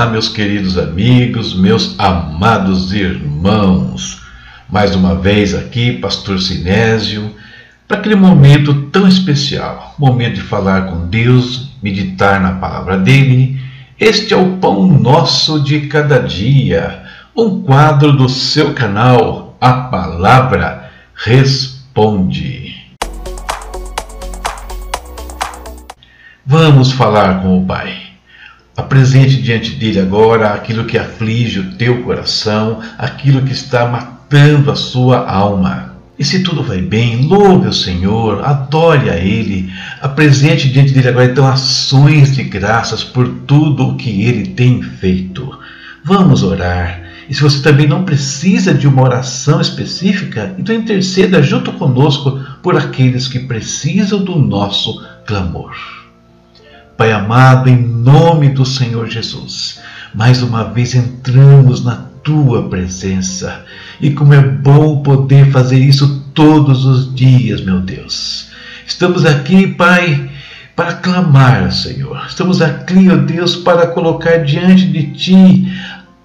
Olá, meus queridos amigos, meus amados irmãos. Mais uma vez aqui, Pastor Sinésio, para aquele momento tão especial momento de falar com Deus, meditar na palavra dele. Este é o Pão Nosso de Cada Dia, um quadro do seu canal, A Palavra Responde. Vamos falar com o Pai. Apresente diante dele agora aquilo que aflige o teu coração, aquilo que está matando a sua alma. E se tudo vai bem, louve o Senhor, adore a Ele, apresente diante dele agora então ações de graças por tudo o que Ele tem feito. Vamos orar. E se você também não precisa de uma oração específica, então interceda junto conosco por aqueles que precisam do nosso clamor. Pai amado, em nome do Senhor Jesus, mais uma vez entramos na tua presença. E como é bom poder fazer isso todos os dias, meu Deus. Estamos aqui, Pai, para clamar, Senhor. Estamos aqui, ó Deus, para colocar diante de Ti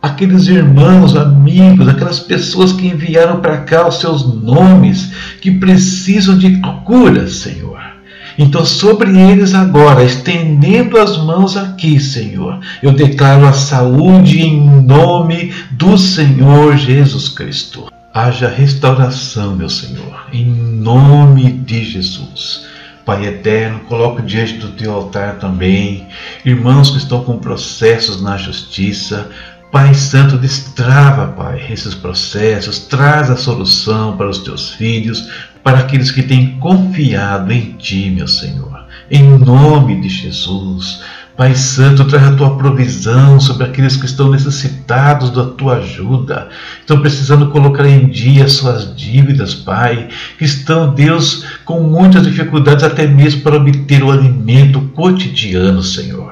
aqueles irmãos, amigos, aquelas pessoas que enviaram para cá os seus nomes, que precisam de cura, Senhor. Então, sobre eles agora, estendendo as mãos aqui, Senhor, eu declaro a saúde em nome do Senhor Jesus Cristo. Haja restauração, meu Senhor, em nome de Jesus. Pai eterno, coloco diante do teu altar também irmãos que estão com processos na justiça, Pai Santo, destrava, Pai, esses processos, traz a solução para os teus filhos, para aqueles que têm confiado em Ti, meu Senhor. Em nome de Jesus, Pai Santo, traz a tua provisão sobre aqueles que estão necessitados da tua ajuda, estão precisando colocar em dia suas dívidas, Pai, que estão, Deus, com muitas dificuldades até mesmo para obter o alimento cotidiano, Senhor.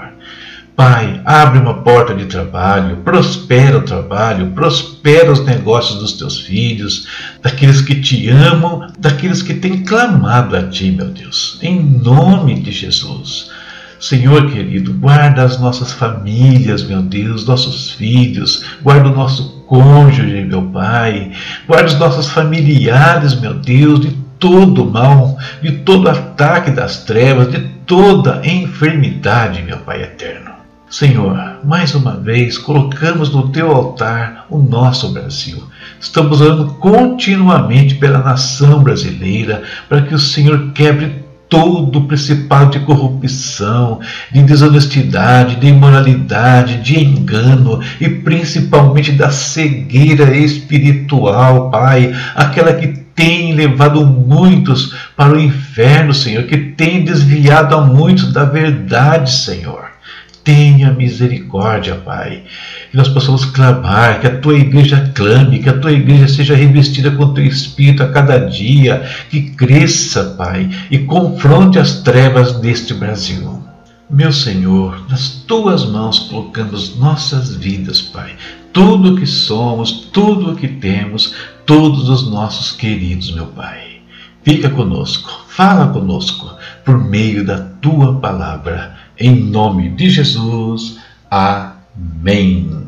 Pai, abre uma porta de trabalho, prospera o trabalho, prospera os negócios dos teus filhos, daqueles que te amam, daqueles que têm clamado a ti, meu Deus, em nome de Jesus. Senhor querido, guarda as nossas famílias, meu Deus, nossos filhos, guarda o nosso cônjuge, meu Pai, guarda os nossos familiares, meu Deus, de todo mal, de todo ataque das trevas, de toda enfermidade, meu Pai eterno. Senhor, mais uma vez colocamos no teu altar o nosso Brasil. Estamos orando continuamente pela nação brasileira para que o Senhor quebre todo o principal de corrupção, de desonestidade, de imoralidade, de engano e principalmente da cegueira espiritual, Pai, aquela que tem levado muitos para o inferno, Senhor, que tem desviado a muitos da verdade, Senhor. Tenha misericórdia, Pai. Que nós possamos clamar, que a tua igreja clame, que a tua igreja seja revestida com o teu espírito a cada dia, que cresça, Pai, e confronte as trevas deste Brasil. Meu Senhor, nas tuas mãos colocamos nossas vidas, Pai. Tudo o que somos, tudo o que temos, todos os nossos queridos, meu Pai. Fica conosco, fala conosco por meio da tua palavra em nome de Jesus. Amém.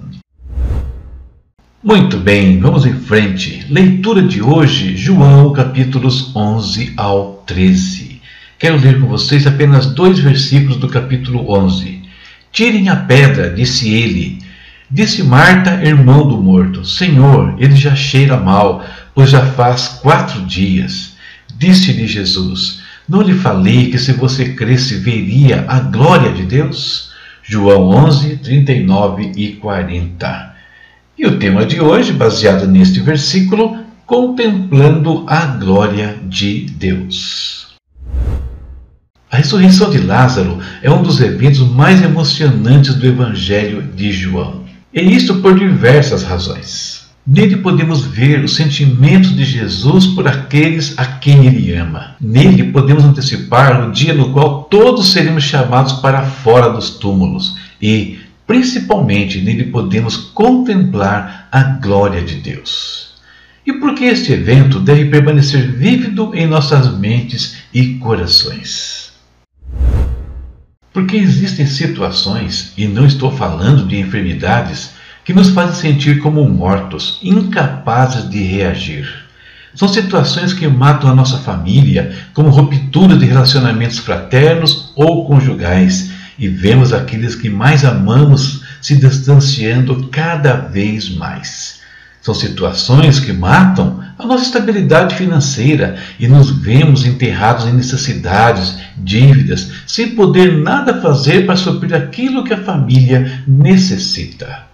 Muito bem, vamos em frente. Leitura de hoje, João capítulos 11 ao 13. Quero ler com vocês apenas dois versículos do capítulo 11. Tirem a pedra, disse ele. Disse Marta, irmão do morto: Senhor, ele já cheira mal, pois já faz quatro dias. Disse-lhe Jesus: não lhe falei que se você cresce veria a glória de Deus? João 11, 39 e 40. E o tema de hoje, baseado neste versículo, contemplando a glória de Deus. A ressurreição de Lázaro é um dos eventos mais emocionantes do Evangelho de João. E isto por diversas razões. Nele podemos ver os sentimentos de Jesus por aqueles a quem ele ama. Nele podemos antecipar o dia no qual todos seremos chamados para fora dos túmulos e, principalmente, nele podemos contemplar a glória de Deus. E por que este evento deve permanecer vívido em nossas mentes e corações? Porque existem situações, e não estou falando de enfermidades, que nos fazem sentir como mortos, incapazes de reagir. São situações que matam a nossa família, como ruptura de relacionamentos fraternos ou conjugais, e vemos aqueles que mais amamos se distanciando cada vez mais. São situações que matam a nossa estabilidade financeira e nos vemos enterrados em necessidades, dívidas, sem poder nada fazer para suprir aquilo que a família necessita.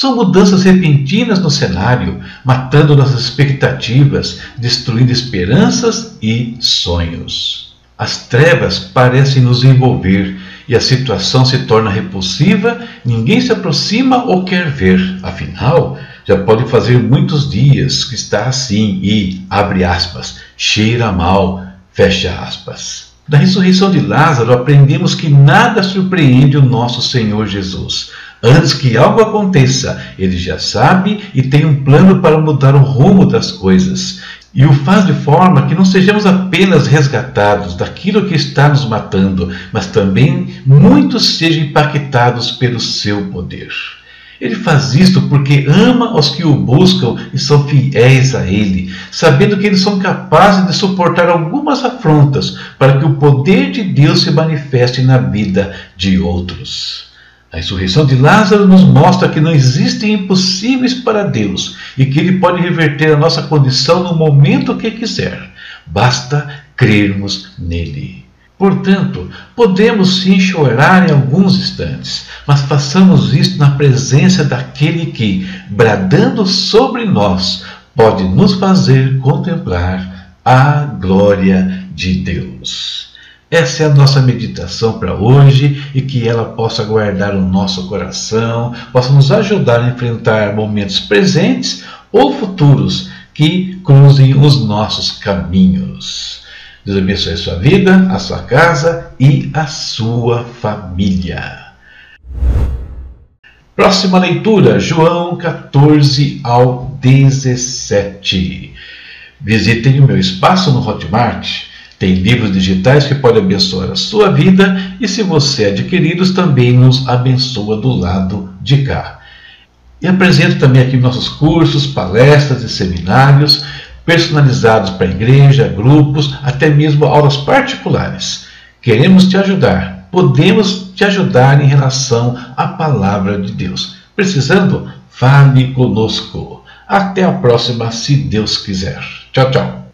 São mudanças repentinas no cenário, matando nossas expectativas, destruindo esperanças e sonhos. As trevas parecem nos envolver e a situação se torna repulsiva, ninguém se aproxima ou quer ver. Afinal, já pode fazer muitos dias que está assim e, abre aspas, cheira mal, fecha aspas. Da ressurreição de Lázaro aprendemos que nada surpreende o nosso Senhor Jesus. Antes que algo aconteça, ele já sabe e tem um plano para mudar o rumo das coisas. E o faz de forma que não sejamos apenas resgatados daquilo que está nos matando, mas também muitos sejam impactados pelo seu poder. Ele faz isto porque ama os que o buscam e são fiéis a Ele, sabendo que eles são capazes de suportar algumas afrontas para que o poder de Deus se manifeste na vida de outros. A ressurreição de Lázaro nos mostra que não existem impossíveis para Deus e que Ele pode reverter a nossa condição no momento que quiser. Basta crermos nele. Portanto, podemos sim chorar em alguns instantes, mas façamos isto na presença daquele que, bradando sobre nós, pode nos fazer contemplar a glória de Deus. Essa é a nossa meditação para hoje e que ela possa guardar o nosso coração, possa nos ajudar a enfrentar momentos presentes ou futuros que cruzem os nossos caminhos. Deus abençoe a sua vida, a sua casa e a sua família. Próxima leitura, João 14 ao 17. Visitem o meu espaço no Hotmart tem livros digitais que podem abençoar a sua vida e, se você adquiri-los, também nos abençoa do lado de cá. E apresento também aqui nossos cursos, palestras e seminários personalizados para igreja, grupos, até mesmo aulas particulares. Queremos te ajudar, podemos te ajudar em relação à palavra de Deus. Precisando? Fale conosco. Até a próxima, se Deus quiser. Tchau, tchau.